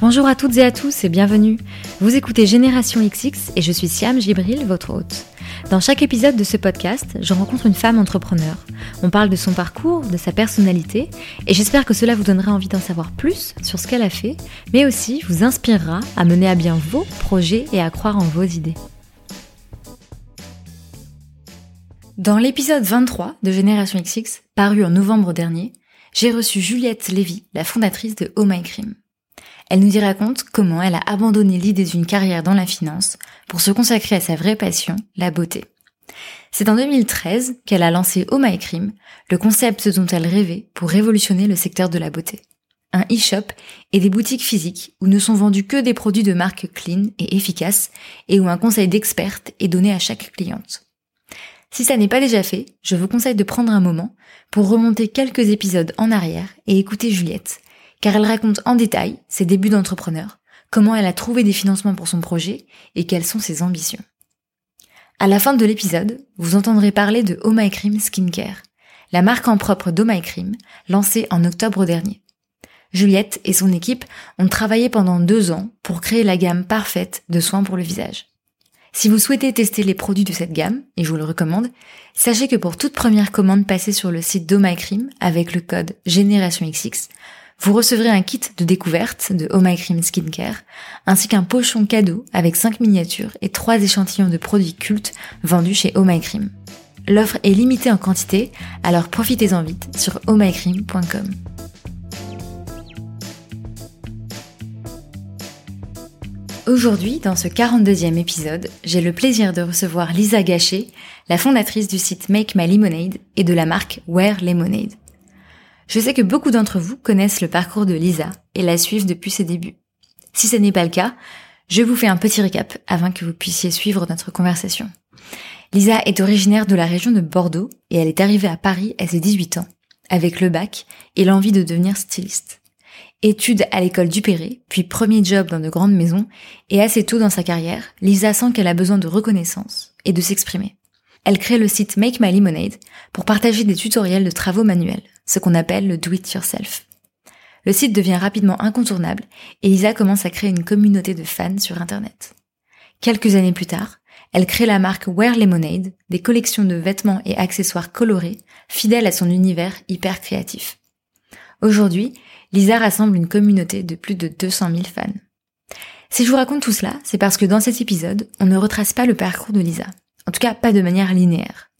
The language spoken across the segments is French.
Bonjour à toutes et à tous et bienvenue. Vous écoutez Génération XX et je suis Siam Gibril, votre hôte. Dans chaque épisode de ce podcast, je rencontre une femme entrepreneur. On parle de son parcours, de sa personnalité et j'espère que cela vous donnera envie d'en savoir plus sur ce qu'elle a fait, mais aussi vous inspirera à mener à bien vos projets et à croire en vos idées. Dans l'épisode 23 de Génération XX, paru en novembre dernier, j'ai reçu Juliette Lévy, la fondatrice de Oh My Cream. Elle nous y raconte comment elle a abandonné l'idée d'une carrière dans la finance pour se consacrer à sa vraie passion, la beauté. C'est en 2013 qu'elle a lancé Oh My Cream, le concept dont elle rêvait pour révolutionner le secteur de la beauté. Un e-shop et des boutiques physiques où ne sont vendus que des produits de marque clean et efficaces et où un conseil d'experte est donné à chaque cliente. Si ça n'est pas déjà fait, je vous conseille de prendre un moment pour remonter quelques épisodes en arrière et écouter Juliette, car elle raconte en détail ses débuts d'entrepreneur, comment elle a trouvé des financements pour son projet et quelles sont ses ambitions. À la fin de l'épisode, vous entendrez parler de Oh Skincare, la marque en propre d'Oh lancée en octobre dernier. Juliette et son équipe ont travaillé pendant deux ans pour créer la gamme parfaite de soins pour le visage. Si vous souhaitez tester les produits de cette gamme, et je vous le recommande, sachez que pour toute première commande passée sur le site d'Oh avec le code GénérationXX, vous recevrez un kit de découverte de Oh My Cream Skincare, ainsi qu'un pochon cadeau avec 5 miniatures et 3 échantillons de produits cultes vendus chez Oh My Cream. L'offre est limitée en quantité, alors profitez-en vite sur ohmycream.com. Aujourd'hui, dans ce 42e épisode, j'ai le plaisir de recevoir Lisa Gachet, la fondatrice du site Make My Lemonade et de la marque Wear Lemonade. Je sais que beaucoup d'entre vous connaissent le parcours de Lisa et la suivent depuis ses débuts. Si ce n'est pas le cas, je vous fais un petit récap afin que vous puissiez suivre notre conversation. Lisa est originaire de la région de Bordeaux et elle est arrivée à Paris à ses 18 ans, avec le bac et l'envie de devenir styliste. Études à l'école du Perret, puis premier job dans de grandes maisons, et assez tôt dans sa carrière, Lisa sent qu'elle a besoin de reconnaissance et de s'exprimer. Elle crée le site Make My Lemonade pour partager des tutoriels de travaux manuels, ce qu'on appelle le do it yourself. Le site devient rapidement incontournable et Lisa commence à créer une communauté de fans sur Internet. Quelques années plus tard, elle crée la marque Wear Lemonade, des collections de vêtements et accessoires colorés, fidèles à son univers hyper créatif. Aujourd'hui, Lisa rassemble une communauté de plus de 200 000 fans. Si je vous raconte tout cela, c'est parce que dans cet épisode, on ne retrace pas le parcours de Lisa. En tout cas, pas de manière linéaire.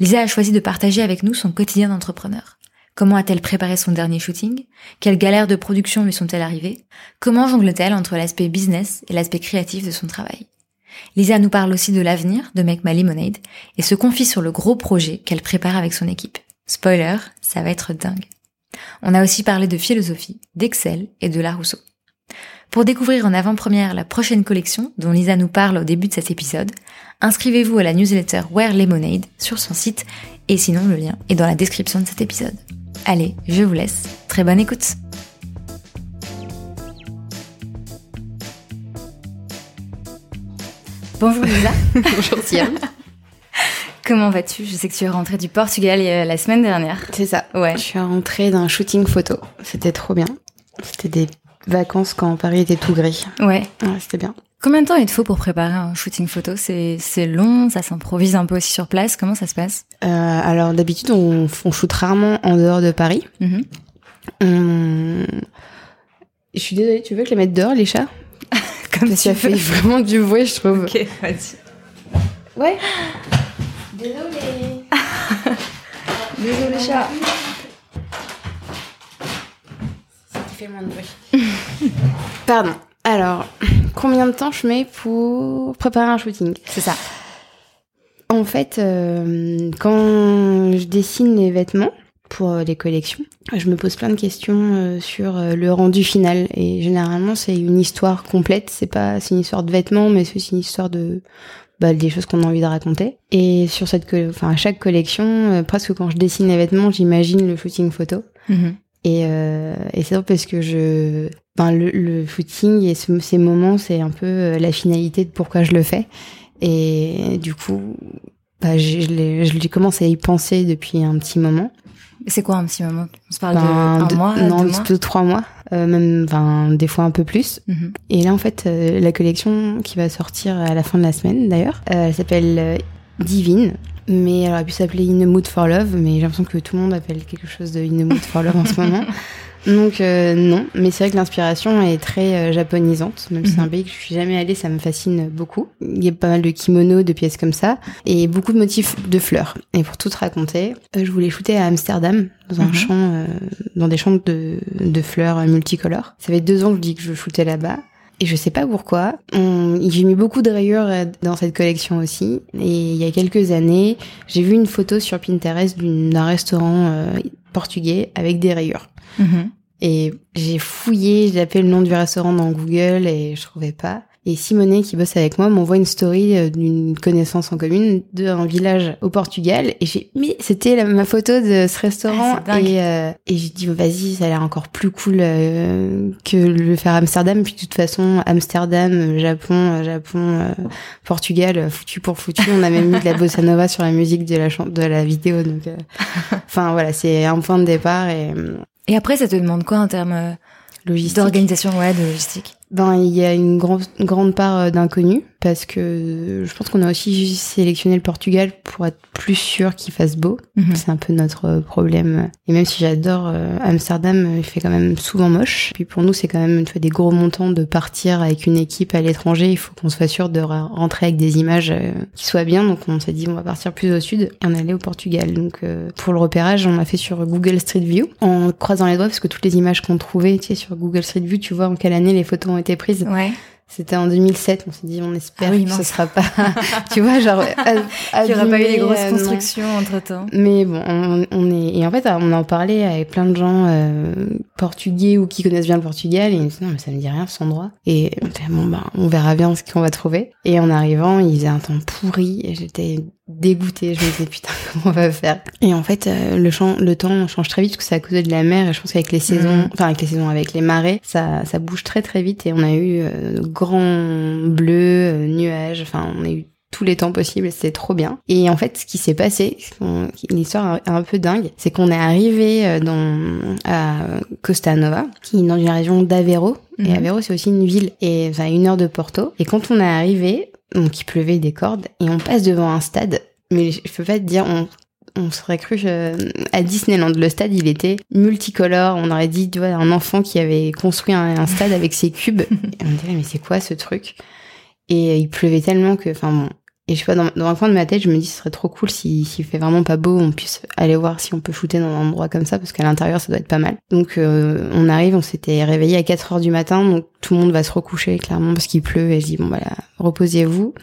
Lisa a choisi de partager avec nous son quotidien d'entrepreneur. Comment a-t-elle préparé son dernier shooting? Quelles galères de production lui sont-elles arrivées? Comment jongle-t-elle entre l'aspect business et l'aspect créatif de son travail? Lisa nous parle aussi de l'avenir de Make My Lemonade et se confie sur le gros projet qu'elle prépare avec son équipe. Spoiler, ça va être dingue. On a aussi parlé de philosophie, d'Excel et de la Rousseau. Pour découvrir en avant-première la prochaine collection dont Lisa nous parle au début de cet épisode, inscrivez-vous à la newsletter Wear Lemonade sur son site et sinon le lien est dans la description de cet épisode. Allez, je vous laisse. Très bonne écoute. Bonjour Lisa. Bonjour Siam. Comment vas-tu? Je sais que tu es rentrée du Portugal euh, la semaine dernière. C'est ça. Ouais. Je suis rentrée d'un shooting photo. C'était trop bien. C'était des vacances quand Paris était tout gris. Ouais. ouais c'était bien. Combien de temps il te faut pour préparer un shooting photo? C'est long, ça s'improvise un peu aussi sur place. Comment ça se passe? Euh, Alors d'habitude on, on shoot rarement en dehors de Paris. Mhm. On... Je suis désolée, tu veux que je les mette dehors les chats? Comme Ça fait vraiment du bruit, je trouve. Ok, vas-y. Ouais. Désolée. Désolée chat. Ça fait moins de bruit. Pardon. Alors, combien de temps je mets pour préparer un shooting C'est ça. En fait, euh, quand je dessine les vêtements pour euh, les collections, je me pose plein de questions euh, sur euh, le rendu final. Et généralement, c'est une histoire complète. C'est pas, c'est une histoire de vêtements, mais c'est aussi une histoire de bah, des choses qu'on a envie de raconter. Et sur cette, enfin, à chaque collection, euh, presque quand je dessine les vêtements, j'imagine le shooting photo. Mhm. Et, euh, et c'est drôle parce que je, ben le, le shooting et ce- ces moments, c'est un peu euh, la finalité de pourquoi je le fais. Et du coup, bah, je, je l'ai- commencé à y penser depuis un petit moment. C'est quoi un petit moment? On se parle Ben, de un mois, non, deux mois? deux trois mois. même, enfin, des fois un peu plus. Mhm. Et là, en fait, euh, la collection qui va sortir à la fin de la semaine, d'ailleurs, euh, elle s'appelle euh, Divine. Mais elle aurait pu s'appeler In the Mood for Love, mais j'ai l'impression que tout le monde appelle quelque chose de In the Mood for Love en ce moment. Donc euh, non, mais c'est vrai que l'inspiration est très euh, japonisante. Même si c'est un Mhm. pays que je suis jamais allée, ça me fascine beaucoup. Il y a pas mal de kimonos, de pièces comme ça, et beaucoup de motifs de fleurs. Et pour tout te raconter, euh, je voulais shooter à Amsterdam, dans un Mhm. champ, euh, dans des champs de, de fleurs euh, multicolores. Ça fait deux ans que je dis que je shootais là-bas. Et je sais pas pourquoi. J'ai mis beaucoup de rayures euh, dans cette collection aussi. Et il y a quelques années, j'ai vu une photo sur Pinterest d'un restaurant euh, portugais avec des rayures. Mhm. Et j'ai fouillé, j'ai appelé le nom du restaurant dans Google et je trouvais pas. Et Simonet, qui bosse avec moi, m'envoie une story euh, d'une connaissance en commune d'un village au Portugal. Et j'ai mis, c'était ma photo de ce restaurant. Ah, et euh, et j'ai dit, vas-y, ça a l'air encore plus cool euh, que le faire à Amsterdam. Puis de toute façon, Amsterdam, Japon, euh, Japon, euh, Portugal, foutu pour foutu. On a même mis de la bossa nova sur la musique de la, de la vidéo. Donc, euh, enfin voilà, c'est un point de départ et Et après, ça te demande quoi en termes euh, d'organisation, ouais, de logistique. Ben, il y a une grande, grande part euh, d'inconnu parce que je pense qu'on a aussi sélectionné le Portugal pour être plus sûr qu'il fasse beau. Mhm. C'est un peu notre problème. Et même si j'adore euh, Amsterdam, euh, il fait quand même souvent moche. Puis pour nous, c'est quand même tu vois, des gros montants de partir avec une équipe à l'étranger. Il faut qu'on soit sûr de rentrer avec des images euh, qui soient bien. Donc on s'est dit on va partir plus au sud et on est allé au Portugal. Donc pour le repérage, on a fait sur Google Street View en croisant les doigts parce que toutes les images qu'on trouvait, tu sais, sur Google Street View, tu vois en quelle année les photos ont été prises. Ouais. C'était en 2007, on s'est dit on espère Ah oui, que ce sera pas, tu vois, genre, a- Il n'y aura pas eu des grosses euh, constructions entre temps. Mais bon, on, on est et en fait on en parlait avec plein de gens euh, portugais ou qui connaissent bien le Portugal et ils me disaient non mais ça me dit rien cet endroit et on fait, bon bah on verra bien ce qu'on va trouver. Et en arrivant il faisait un temps pourri et j'étais dégoûtée je me disais putain comment on va faire? Et en fait euh, le champ le temps change très vite parce que c'est à cause de la mer et je pense qu'avec les saisons Mhm. enfin avec les saisons avec les marées ça ça bouge très très vite et on a eu euh, grand bleu euh, nuages enfin on a eu tous les temps possibles, c'était trop bien. Et en fait, ce qui s'est passé, une histoire un, peu dingue, c'est qu'on est arrivé euh, dans à Costa Nova, qui est dans une région d'Aveiro. Et Aveiro, c'est aussi une ville, et enfin une heure de Porto. Et quand on est arrivé, donc il pleuvait des cordes, et on passe devant un stade. Mais je peux pas te dire, on, on serait cru euh, à Disneyland. Le stade, il était multicolore. On aurait dit, tu vois, un enfant qui avait construit un, un stade avec ses cubes. Et on dirait, mais c'est quoi ce truc? Et il pleuvait tellement que, enfin bon. Et je sais pas, dans, dans un coin de ma tête, je me dis, ce serait trop cool si, s'il fait vraiment pas beau, on puisse aller voir si on peut shooter dans un endroit comme ça, parce qu'à l'intérieur, ça doit être pas mal. Donc, euh, on arrive, on s'était réveillé à 4 heures du matin, donc tout le monde va se recoucher, clairement, parce qu'il pleut, et je dis, bon, voilà, reposez-vous.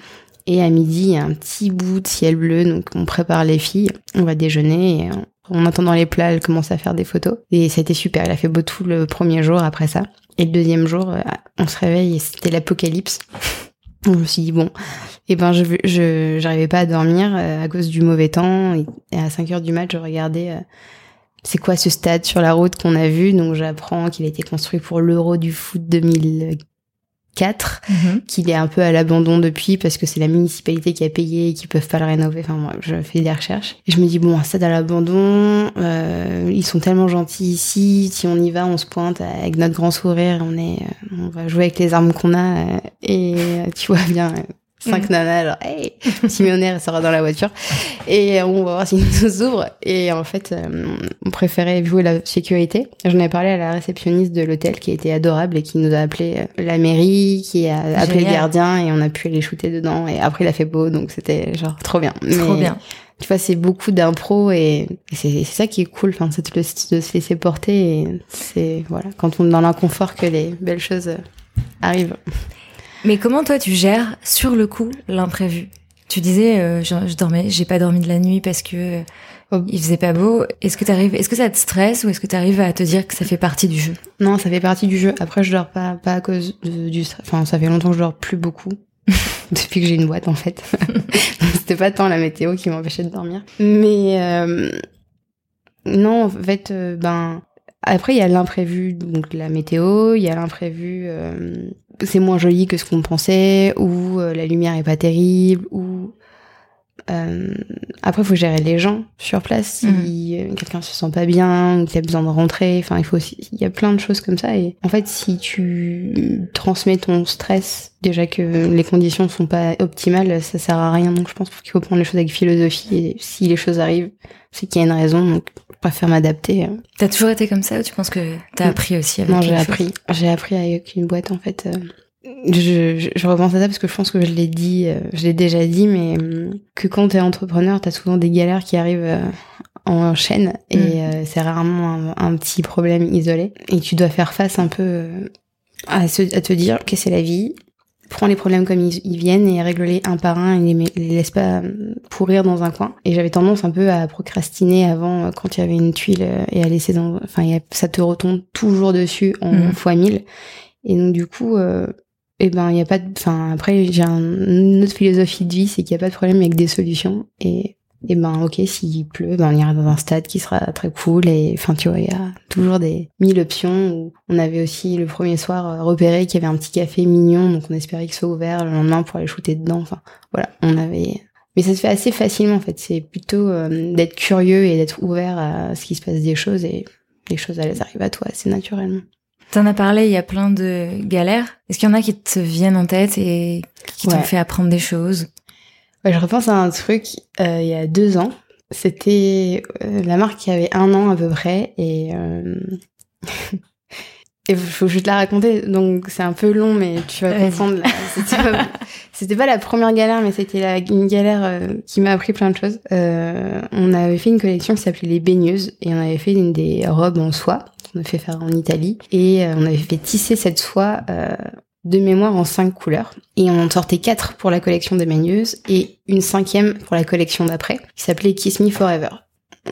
Et à midi, il y a un petit bout de ciel bleu, donc on prépare les filles, on va déjeuner, et en, en attendant les plats, elle commence à faire des photos. Et c'était super, elle a fait beau tout le premier jour après ça. Et le deuxième jour, euh, on se réveille et c'était l'apocalypse. Je me suis dit, bon, et ben je je pas à dormir euh, à cause du mauvais temps. Et, à 5 heures du match, je regardais euh, c'est quoi ce stade sur la route qu'on a vu. Donc j'apprends qu'il a été construit pour l'Euro du foot 2004 Mhm. qu'il est un peu à l'abandon depuis parce que c'est la municipalité qui a payé et qui peuvent pas le rénover. Enfin, moi, je fais des recherches. Et je me dis, bon, un stade à l'abandon, euh, ils sont tellement gentils ici. Si on y va, on se pointe avec notre grand sourire, on est, euh, on va jouer avec les armes qu'on a euh, et euh, tu vois bien. Cinq Mhm. nanas, genre, hey, Simonère sera dans la voiture. Et on va voir s'ils nous ouvrent. Et en fait, euh, on préférait jouer la sécurité. J'en ai parlé à la réceptionniste de l'hôtel qui était adorable et qui nous a appelé euh, la mairie, qui a appelé le Génial. gardien et on a pu aller shooter dedans. Et après, il a fait beau, donc c'était genre trop bien. Trop Mais, bien. Tu vois, c'est beaucoup d'impro et, et c'est ça qui est cool, enfin, c'est de, le- de se laisser porter et c'est, voilà, quand on est dans l'inconfort que les belles choses euh, arrivent. Mais comment toi tu gères sur le coup l'imprévu? Tu disais, euh, je, je dormais, j'ai pas dormi de la nuit parce que euh, Oh. il faisait pas beau. Est-ce que t'arrives, est-ce que ça te stresse ou est-ce que t'arrives à te dire que ça fait partie du jeu? Non, ça fait partie du jeu. Après, je dors pas, pas à cause de- du, enfin, ça fait longtemps que je dors plus beaucoup. Depuis que j'ai une boîte, en fait. C'était pas tant la météo qui m'empêchait de dormir. Mais, euh, non, en fait, euh, ben, après, il y a l'imprévu, donc la météo, il y a l'imprévu, euh, c'est moins joli que ce qu'on pensait, ou euh, la lumière est pas terrible, ou Euh, après, il faut gérer les gens sur place. Si Mhm. quelqu'un se sent pas bien ou qu'il a besoin de rentrer, enfin, il faut aussi, il y a plein de choses comme ça. Et en fait, si tu transmets ton stress, déjà que les conditions sont pas optimales, ça sert à rien. Donc, je pense qu'il faut prendre les choses avec philosophie. Et si les choses arrivent, c'est qu'il y a une raison. Donc, préfère m'adapter. T'as toujours été comme ça ou tu penses que t'as Mm. appris aussi avec Non, j'ai appris. J'ai appris avec une boîte en fait. euh, Je, je, je repense à ça parce que je pense que je l'ai dit, euh, je l'ai déjà dit, mais euh, que quand t'es entrepreneur, t'as souvent des galères qui arrivent en chaîne et Mm. c'est rarement un, un petit problème isolé. Et tu dois faire face un peu à, se- à te dire que c'est la vie. Prends les problèmes comme ils, ils viennent et règle-les un par un et les, les laisse pas euh, pourrir dans un coin. Et j'avais tendance un peu à procrastiner avant euh, quand il y avait une tuile euh, et à laisser dans, enfin, ça te retombe toujours dessus en Mhm. fois mille. Et donc du coup, euh, eh ben il y a pas, de, enfin après j'ai un- une autre philosophie de vie, c'est qu'il y a pas de problème avec des solutions. Et et ben ok, s'il pleut, ben on ira dans un stade qui sera très cool. Et enfin tu vois, il y a toujours des mille options. Où on avait aussi le premier soir euh, repéré qu'il y avait un petit café mignon, donc on espérait qu'il soit ouvert le lendemain pour aller shooter dedans. Enfin voilà, on avait. Mais ça se fait assez facilement en fait. C'est plutôt euh, d'être curieux et d'être ouvert à ce qui se passe des choses et les choses elles arrivent à toi assez naturellement. T'en as parlé, il y a plein de galères. Est-ce qu'il y en a qui te viennent en tête et qui t'ont fait apprendre des choses? Je repense à un truc euh, il y a deux ans. C'était euh, la marque qui avait un an à peu près et euh... et faut juste la raconter. Donc c'est un peu long, mais tu vas comprendre. là. C'était pas, la première galère, mais c'était la- une galère euh, qui m'a appris plein de choses. Euh, on avait fait une collection qui s'appelait les baigneuses et on avait fait une des robes en soie qu'on a fait faire en Italie et euh, on avait fait tisser cette soie. Euh, de mémoire en cinq couleurs. Et on en sortait quatre pour la collection des baigneuses et une cinquième pour la collection d'après, qui s'appelait Kiss Me Forever.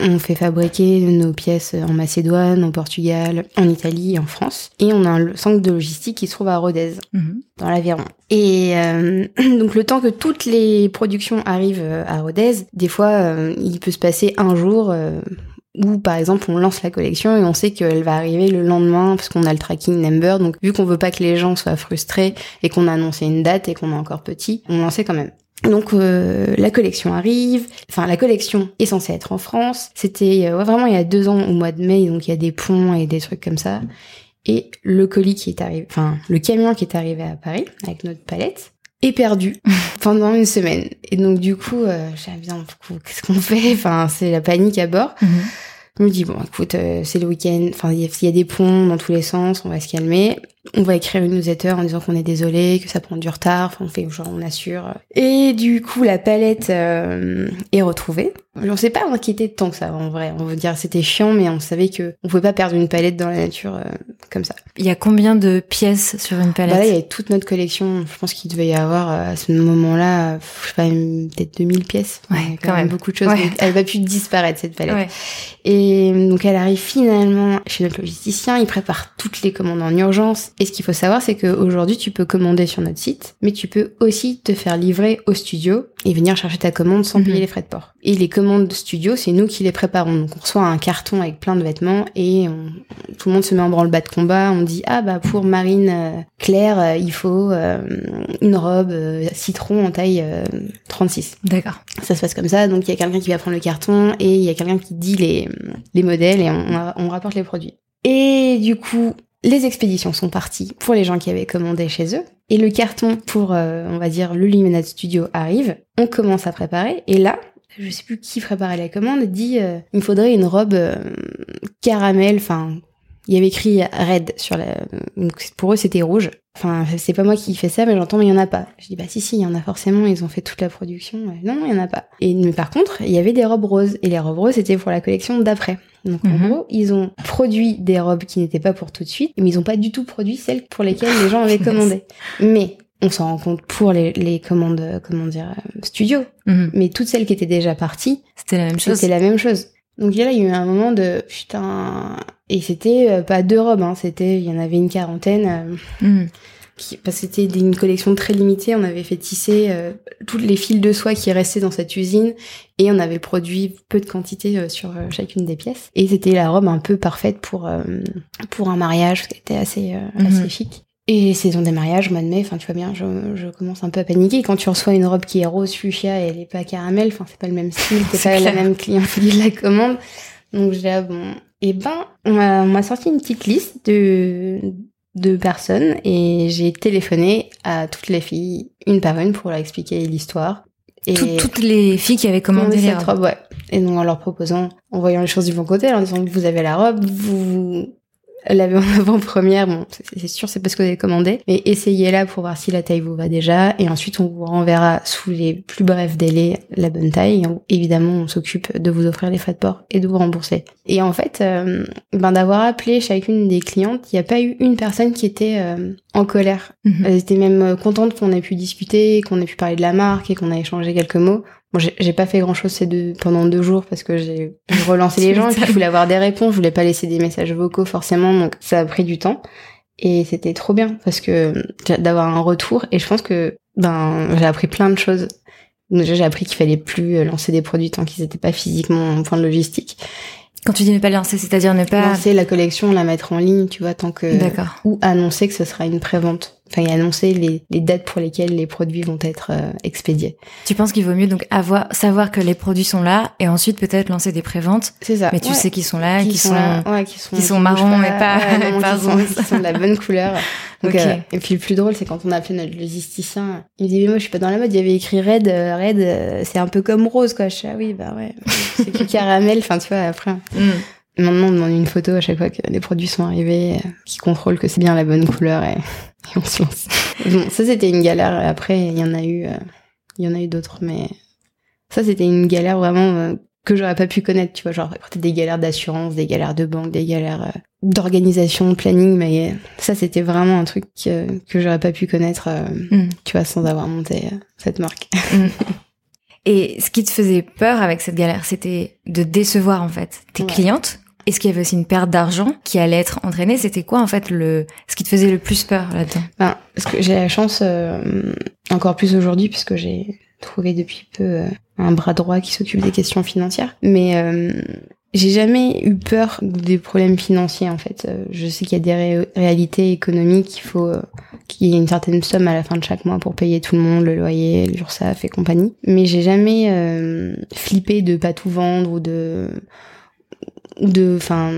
On fait fabriquer nos pièces en Macédoine, au Portugal, en Italie en France. Et on a un centre de logistique qui se trouve à Rodez, Mhm. dans l'Aveyron. Et euh, donc le temps que toutes les productions arrivent euh, à Rodez, des fois euh, il peut se passer un jour euh, où par exemple on lance la collection et on sait qu'elle va arriver le lendemain parce qu'on a le tracking number. Donc vu qu'on veut pas que les gens soient frustrés et qu'on a annoncé une date et qu'on est encore petit, on en sait quand même. Donc euh, la collection arrive, enfin la collection est censée être en France. C'était euh, vraiment il y a deux ans au mois de mai, donc il y a des ponts et des trucs comme ça. Et le colis qui est arrivé, enfin le camion qui est arrivé à Paris avec notre palette est perdu pendant une semaine. Et donc du coup, euh, j'ai bien, qu'est-ce qu'on fait? Enfin c'est la panique à bord. Mhm. Je me dis bon, écoute, euh, c'est le week-end. Enfin il y, a- il y a des ponts dans tous les sens, on va se calmer. On va écrire une newsletter en disant qu'on est désolé, que ça prend du retard. Enfin on fait genre on assure. Et du coup la palette euh, est retrouvée. On s'est pas inquiété tant que ça en vrai. On veut dire c'était chiant, mais on savait que on pouvait pas perdre une palette dans la nature euh, comme ça. Il y a combien de pièces sur une palette Bah là, il y avait toute notre collection. Je pense qu'il devait y avoir euh, à ce moment-là, je sais pas, peut-être 2000 pièces. Ouais, a quand même. beaucoup de choses. Ouais. Elle va plus disparaître cette palette. Ouais. Et donc elle arrive finalement chez notre logisticien. Il prépare toutes les commandes en urgence. Et ce qu'il faut savoir, c'est qu'aujourd'hui, tu peux commander sur notre site, mais tu peux aussi te faire livrer au studio et venir chercher ta commande sans Mhm. payer les frais de port. Et les commandes de studio, c'est nous qui les préparons. Donc on reçoit un carton avec plein de vêtements et on- tout le monde se met en branle-bas de combat. On dit ah bah pour Marine euh, Claire, euh, il faut euh, une robe citron en taille euh, 36. D'accord. Ça se passe comme ça. Donc il y a quelqu'un qui va prendre le carton et il y a quelqu'un qui dit les les modèles et on, on rapporte les produits. Et du coup, les expéditions sont parties pour les gens qui avaient commandé chez eux. Et le carton pour, euh, on va dire, le Limonade Studio arrive. On commence à préparer. Et là, je sais plus qui préparait la commande, dit euh, il me faudrait une robe euh, caramel. Enfin, il y avait écrit red sur la. Donc pour eux, c'était rouge. Enfin, c'est pas moi qui fais ça, mais j'entends, mais il y en a pas. Je dis, bah si, si, il y en a forcément, ils ont fait toute la production. Euh, Non, non, il y en a pas. Et, mais par contre, il y avait des robes roses. Et les robes roses, c'était pour la collection d'après. Donc en Mhm. gros, ils ont produit des robes qui n'étaient pas pour tout de suite, mais ils ont pas du tout produit celles pour lesquelles les gens avaient commandé. Mais on s'en rend compte pour les, les commandes, euh, comment dire, euh, studio. Mhm. Mais toutes celles qui étaient déjà parties, C'était la même chose. c'était la même chose. Donc là, il y a eu un moment de putain. Et c'était euh, pas deux robes, hein, c'était, il y en avait une quarantaine. euh, qui, parce que c'était une collection très limitée. On avait fait tisser euh, toutes les fils de soie qui restaient dans cette usine et on avait produit peu de quantité sur chacune des pièces. Et c'était la robe un peu parfaite pour pour un mariage, qui était assez Mhm. assez chic. Et saison des mariages, mois de mai, enfin tu vois bien, je, je, commence un peu à paniquer. Quand tu reçois une robe qui est rose fuchsia et elle est pas caramel, enfin c'est pas le même style, c'est pas la même client qui la commande. Donc j'ai ah bon, et eh ben on m'a sorti une petite liste de de personnes et j'ai téléphoné à toutes les filles une par une pour leur expliquer l'histoire. Et toutes les filles qui avaient commandé les robes. ouais. Et donc en leur proposant, en voyant les choses du bon côté, en disant que vous avez la robe, vous l'avez en avant-première, bon, c'est sûr, c'est parce que vous avez commandé, mais essayez-la pour voir si la taille vous va déjà, et ensuite on vous renverra sous les plus brefs délais la bonne taille, et évidemment on s'occupe de vous offrir les frais de port et de vous rembourser. Et en fait, euh, ben d'avoir appelé chacune des clientes, il n'y a pas eu une personne qui était euh, en colère. Mhm. Elles étaient même contentes qu'on ait pu discuter, qu'on ait pu parler de la marque et qu'on ait échangé quelques mots. Bon, j'ai pas fait grand chose ces deux, pendant deux jours parce que j'ai relancé les gens et je voulais avoir des réponses, je voulais pas laisser des messages vocaux forcément, donc ça a pris du temps. Et c'était trop bien parce que d'avoir un retour et je pense que ben j'ai appris plein de choses. Déjà j'ai appris qu'il fallait plus lancer des produits tant qu'ils n'étaient pas physiquement en point de logistique. Quand tu dis ne pas lancer, c'est-à-dire ne pas lancer la collection, la mettre en ligne, tu vois, tant que D'accord. ou annoncer que ce sera une prévente enfin, annoncer les, les, dates pour lesquelles les produits vont être euh, expédiés. Tu penses qu'il vaut mieux donc avoir savoir que les produits sont là et ensuite peut-être lancer des préventes. C'est ça. Mais tu sais qu'ils sont là, qu'ils sont, sont, ouais, qui sont, sont marrons mais pas, ouais, pas qui, sont, sont de la bonne couleur. Donc, euh, et puis le plus drôle, c'est quand on a appelé notre logisticien, il me dit mais moi je suis pas dans la mode. Il y avait écrit red, euh, red, c'est un peu comme rose quoi. Je dis ah oui bah ouais, c'est que caramel. Enfin tu vois après. Mm. Maintenant, on demande une photo à chaque fois que les produits sont arrivés, qui contrôle que c'est bien la bonne couleur et et on se lance. bon, ça c'était une galère. Après, il y en a eu, euh, il y en a eu d'autres, mais ça c'était une galère vraiment euh, que j'aurais pas pu connaître. Tu vois, genre des galères d'assurance, des galères de banque, des galères euh, d'organisation, de planning, mais ça c'était vraiment un truc que j'aurais pas pu connaître, mm. tu vois, sans avoir monté cette marque. Mm. Et ce qui te faisait peur avec cette galère, c'était de décevoir en fait tes clientes est-ce qu'il y avait aussi une perte d'argent qui allait être entraînée C'était quoi en fait le ce qui te faisait le plus peur là-dedans? Ben, Parce que j'ai la chance, euh, encore plus aujourd'hui, puisque j'ai trouvé depuis peu euh, un bras droit qui s'occupe des questions financières. Mais euh, j'ai jamais eu peur des problèmes financiers en fait. Je sais qu'il y a des réalités économiques, il faut qu'il y ait une certaine somme à la fin de chaque mois pour payer tout le monde, le loyer, l'URSSAF et compagnie. Mais j'ai jamais flippé de pas tout vendre ou de de, enfin,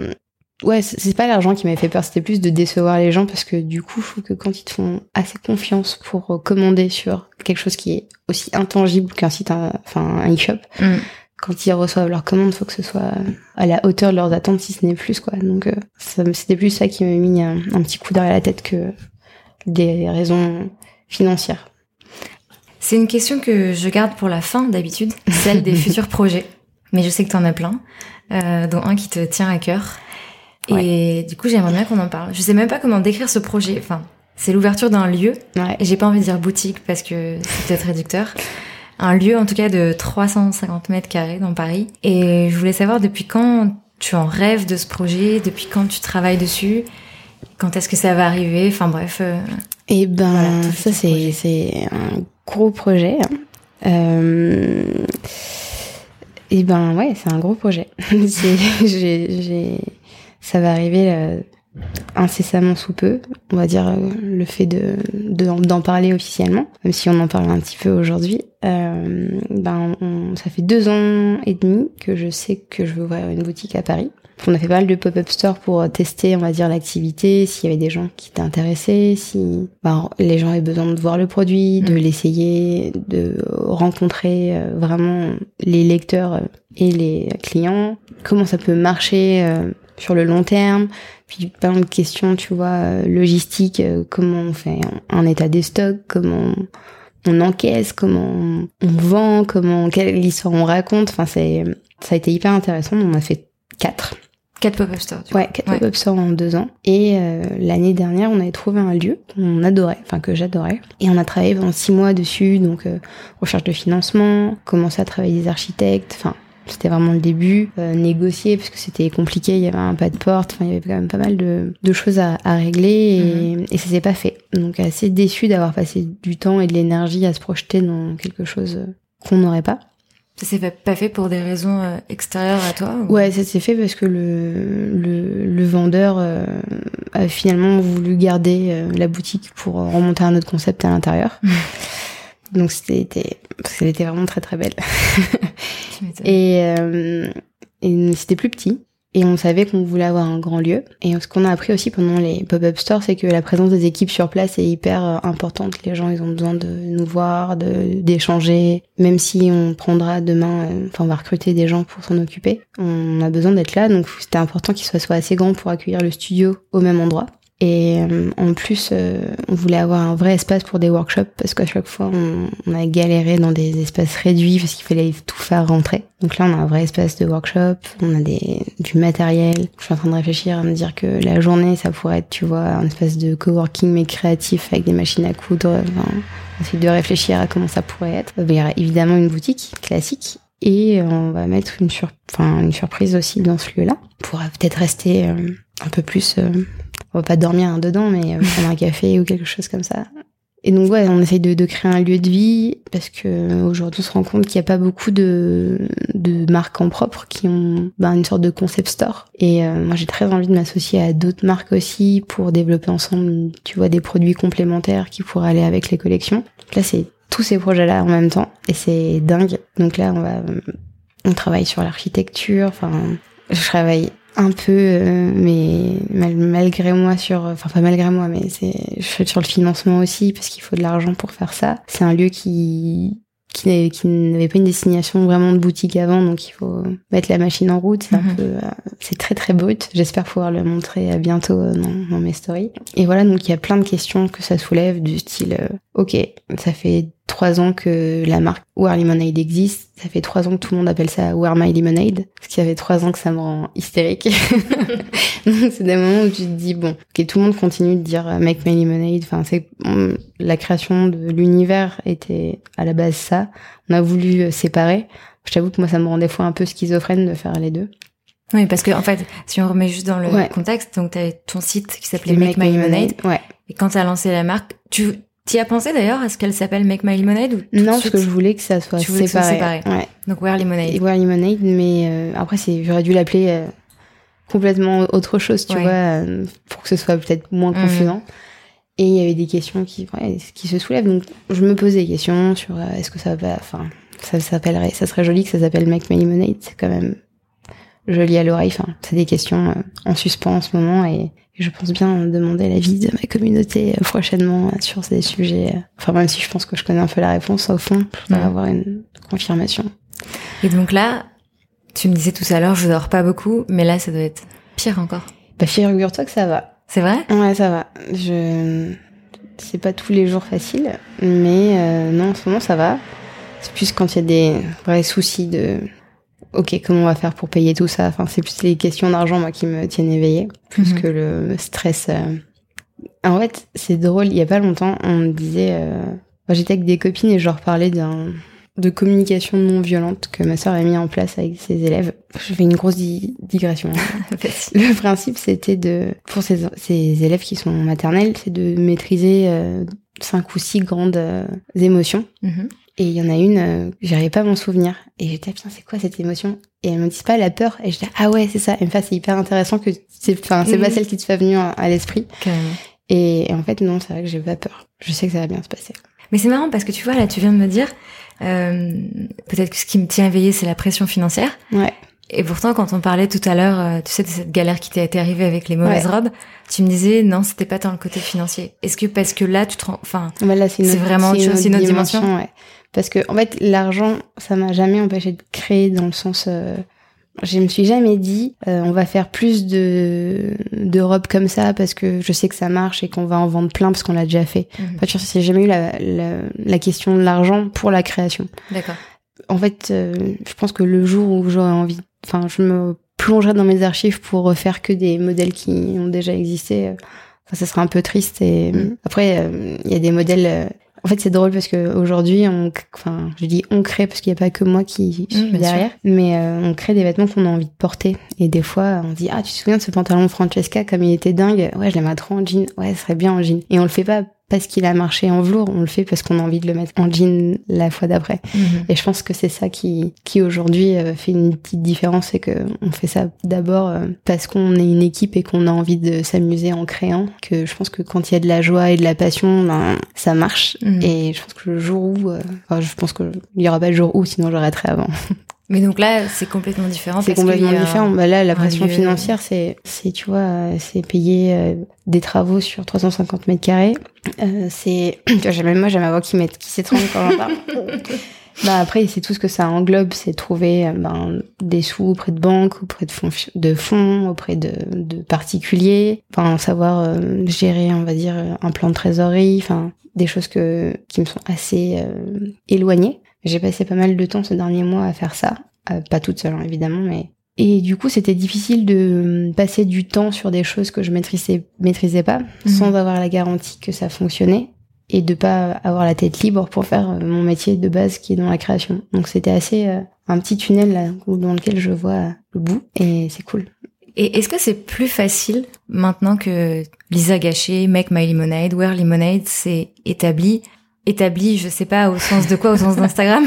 ouais, c'est pas l'argent qui m'avait fait peur, c'était plus de décevoir les gens parce que du coup, je trouve que quand ils te font assez confiance pour euh, commander sur quelque chose qui est aussi intangible qu'un site, enfin un e-shop, mm. quand ils reçoivent leur commande, faut que ce soit à la hauteur de leurs attentes, si ce n'est plus quoi. Donc euh, c'était plus ça qui m'a mis un, petit coup derrière la tête que des raisons financières. C'est une question que je garde pour la fin d'habitude, celle des futurs projets. Mais je sais que tu en as plein euh, dont un qui te tient à cœur. Et du coup, j'aimerais bien qu'on en parle. Je sais même pas comment décrire ce projet. Enfin, c'est l'ouverture d'un lieu. Ouais. Et j'ai pas envie de dire boutique parce que c'est peut-être réducteur. Un lieu, en tout cas, de 350 mètres carrés dans Paris. Et je voulais savoir depuis quand tu en rêves de ce projet, depuis quand tu travailles dessus, quand est-ce que ça va arriver. Enfin bref. Euh, et ben, ça c'est c'est un gros projet. Hein. Euh, et ben ouais, c'est un gros projet. ça va arriver euh, incessamment sous peu. On va dire euh, le fait de, d'en parler officiellement, même si on en parle un petit peu aujourd'hui. Euh, ben ça fait deux ans et demi que je sais que je veux ouvrir une boutique à Paris. On a fait pas mal de pop-up store pour tester, on va dire, l'activité, s'il y avait des gens qui étaient intéressés, si ben, les gens avaient besoin de voir le produit, de mm. l'essayer, de rencontrer euh, vraiment les lecteurs et les clients, comment ça peut marcher euh, sur le long terme, puis plein de questions, tu vois, logistiques, comment on fait un état des stocks, comment on encaisse, comment on vend, comment quelle histoire on raconte. Enfin, c'est ça a été hyper intéressant. On a fait quatre. Quatre pop-up stores. Ouais, quatre pop-up stores en deux ans. Et euh, l'année dernière, on avait trouvé un lieu qu'on adorait, enfin que j'adorais. Et on a travaillé pendant six mois dessus, donc euh, recherche de financement, commencer à travailler des architectes, enfin c'était vraiment le début, euh, négocier parce que c'était compliqué, il y avait un pas de porte, enfin il y avait quand même pas mal de, de choses à, à régler et, mhm. et ça s'est pas fait. Donc assez déçu d'avoir passé du temps et de l'énergie à se projeter dans quelque chose qu'on n'aurait pas. Ça s'est pas fait pour des raisons euh, extérieures à toi Ouais, ça s'est fait parce que le, le, le vendeur euh, a finalement voulu garder euh, la boutique pour remonter un autre concept à l'intérieur. Donc c'était, qu'elle était vraiment très très belle. et et c'était plus petit. Et on savait qu'on voulait avoir un grand lieu. Et ce qu'on a appris aussi pendant les pop-up stores, c'est que la présence des équipes sur place est hyper euh, importante. Les gens, ils ont besoin de nous voir, de d'échanger. Même si on prendra demain, euh, enfin, on va recruter des gens pour s'en occuper. On a besoin d'être là. Donc, c'était important qu'il soit, soit assez grand pour accueillir le studio au même endroit. Et euh, en plus, euh, on voulait avoir un vrai espace pour des workshops parce qu'à chaque fois, on, on, a galéré dans des espaces réduits parce qu'il fallait tout faire rentrer. Donc là, on a un vrai espace de workshop, on a des, du matériel. Je suis en train de réfléchir à me dire que la journée, ça pourrait être, tu vois, un espace de coworking mais créatif avec des machines à coudre. Enfin, essayer de réfléchir à comment ça pourrait être. Il y aura évidemment une boutique classique et on va mettre une, sur, enfin, une surprise aussi dans ce lieu-là. On pourra peut-être rester euh, un peu plus on va pas dormir dedans, mais euh, prendre un café ou quelque chose comme ça. Et donc ouais, on essaye de, de créer un lieu de vie parce que aujourd'hui on se rend compte qu'il n'y a pas beaucoup de, de marques en propre qui ont ben, une sorte de concept store. Et euh, moi j'ai très envie de m'associer à d'autres marques aussi pour développer ensemble, tu vois, des produits complémentaires qui pourraient aller avec les collections. Donc là c'est tous ces projets-là en même temps et c'est dingue. Donc là on va, on travaille sur l'architecture. Enfin, je travaille un peu euh, mais malgré moi sur enfin pas malgré moi mais c'est je suis sur le financement aussi parce qu'il faut de l'argent pour faire ça. C'est un lieu qui qui n'avait pas une destination vraiment de boutique avant donc il faut mettre la machine en route. C'est un mhm. peu euh, c'est très très brut. J'espère pouvoir le montrer bientôt euh, dans, dans, mes stories. Et voilà donc il y a plein de questions que ça soulève du style ok ça fait trois ans que la marque Wear Lemonade existe. Ça fait trois ans que tout le monde appelle ça Wear My Lemonade. Parce qu'il y avait trois ans que ça me rend hystérique. Donc c'est des moments où tu te dis, bon, ok, tout le monde continue de dire euh, Make My Lemonade. Enfin, c'est, la création de l'univers était à la base ça. On a voulu euh, séparer. Je t'avoue que moi, ça me rendait fois un peu schizophrène de faire les deux. Oui, parce que en fait, si on remet juste dans le contexte, donc tu avais ton site qui s'appelait Make, My Lemonade. Ouais. Et quand tu as lancé la marque, tu tu as pensé d'ailleurs à ce qu'elle s'appelle Make My Lemonade ou Non, parce que je voulais que ça soit séparé. Ouais. Donc Wear Lemonade. Wear Lemonade, mais euh, après c'est j'aurais dû l'appeler euh, complètement autre chose, tu vois, euh, pour que ce soit peut-être moins mhm. confusant. Et il y avait des questions qui ouais, qui se soulèvent, donc je me posais des questions sur est-ce que ça va, enfin ça s'appellerait, ça serait joli que ça s'appelle Make My Lemonade, c'est quand même joli à l'oreille. Enfin, c'est des questions en suspens en ce moment et je pense bien demander l'avis de ma communauté euh, prochainement euh, sur ces sujets. Euh. Enfin, même si je pense que je connais un peu la réponse au fond, pour avoir une confirmation. Et donc là, tu me disais tout à l'heure, je dors pas beaucoup, mais là, ça doit être pire encore. Bah, figure-toi que ça va. C'est vrai? Ouais, ça va. Je... C'est pas tous les jours facile, mais non, en ce moment, ça va. C'est plus quand il y a des vrais soucis de ok, comment on va faire pour payer tout ça? Enfin, c'est plus les questions d'argent, moi, qui me tiennent éveillée, plus mhm. que le stress. Euh. En fait, c'est drôle, il y a pas longtemps, on me disait... Euh... J'étais avec des copines et je leur parlais d'un de communication non violente que ma sœur a mis en place avec ses élèves. Je fais une grosse digression. Hein. le principe, c'était de, pour ces, ces, élèves qui sont maternels, c'est de maîtriser euh, cinq ou six grandes euh, émotions. Mhm. Et il y en a une, euh, j'arrivais pas à m'en souvenir. Et j'étais, putain, c'est quoi cette émotion? Et elle me dit pas la peur. Et j'étais, ah ouais, c'est ça. Et me c'est hyper intéressant que c'est, enfin, c'est pas mhm. celle qui te fait venir à, l'esprit. Et, en fait, non, c'est vrai que j'ai pas peur. Je sais que ça va bien se passer. Mais c'est marrant parce que tu vois, là, tu viens de me dire, euh, peut-être que ce qui me tient éveillé, c'est la pression financière. Ouais. Et pourtant, quand on parlait tout à l'heure, euh, tu sais, de cette galère qui t'est arrivée avec les mauvaises robes, tu me disais non, c'était pas tant le côté financier. Est-ce que parce que là, tu te rends, enfin, c'est vraiment autre chose, c'est une autre dimension? ouais. Parce que en fait, l'argent, ça m'a jamais empêché de créer dans le sens. Euh, je me suis jamais dit euh, on va faire plus de de robes comme ça parce que je sais que ça marche et qu'on va en vendre plein parce qu'on l'a déjà fait. Mmh. En fait, j'ai jamais eu la, la, la question de l'argent pour la création. D'accord. En fait, euh, je pense que le jour où j'aurai envie, enfin, je me plongerai dans mes archives pour refaire que des modèles qui ont déjà existé. Euh, enfin, ça sera un peu triste. Et mmh. après, il y a des modèles en fait, c'est drôle parce que aujourd'hui, on, enfin, je dis on crée parce qu'il n'y a pas que moi qui suis mmh, derrière, mais euh, on crée des vêtements qu'on a envie de porter. Et des fois, on dit ah, tu te souviens de ce pantalon Francesca comme il était dingue? Ouais, je l'aime trop en jean. Ouais, ce serait bien en jean. Et on le fait pas parce qu'il a marché en velours, on le fait parce qu'on a envie de le mettre en jean la fois d'après. Mhm. Et je pense que c'est ça qui, qui aujourd'hui euh, fait une petite différence, c'est que on fait ça d'abord euh, parce qu'on est une équipe et qu'on a envie de s'amuser en créant. Que je pense que quand il y a de la joie et de la passion, ben, ça marche. Mhm. Et je pense que le jour où, euh, enfin, je pense qu'il y aura pas le jour où, sinon j'arrêterai avant. Mais donc là, c'est complètement différent. C'est complètement différent. Bah là, la pression lieu- financière, c'est, c'est, tu vois, c'est payer euh, des travaux sur 350 mètres carrés. Euh, c'est, tu vois, j'ai- même moi, j'ai ma voix qui, met, qui s'étrangle quand j'en parle. bah après, c'est tout ce que ça englobe, c'est trouver euh, ben, des sous auprès de banques, auprès de fonds, de fonds auprès de, de particuliers. Enfin, savoir euh, gérer, on va dire, un plan de trésorerie. Enfin, des choses que qui me sont assez euh, éloignées. J'ai passé pas mal de temps ces derniers mois à faire ça. Euh, pas toute seule, hein, évidemment, mais... Et du coup, c'était difficile de passer du temps sur des choses que je maîtrisais, maîtrisais pas, Mhm. sans avoir la garantie que ça fonctionnait, et de pas avoir la tête libre pour faire euh, mon métier de base qui est dans la création. Donc c'était assez euh, un petit tunnel là, dans lequel je vois le bout, et c'est cool. Et est-ce que c'est plus facile maintenant que Lisa Gachet, Make My Lemonade, Wear Lemonade, c'est établi Établi, je sais pas au sens de quoi, au sens d'Instagram.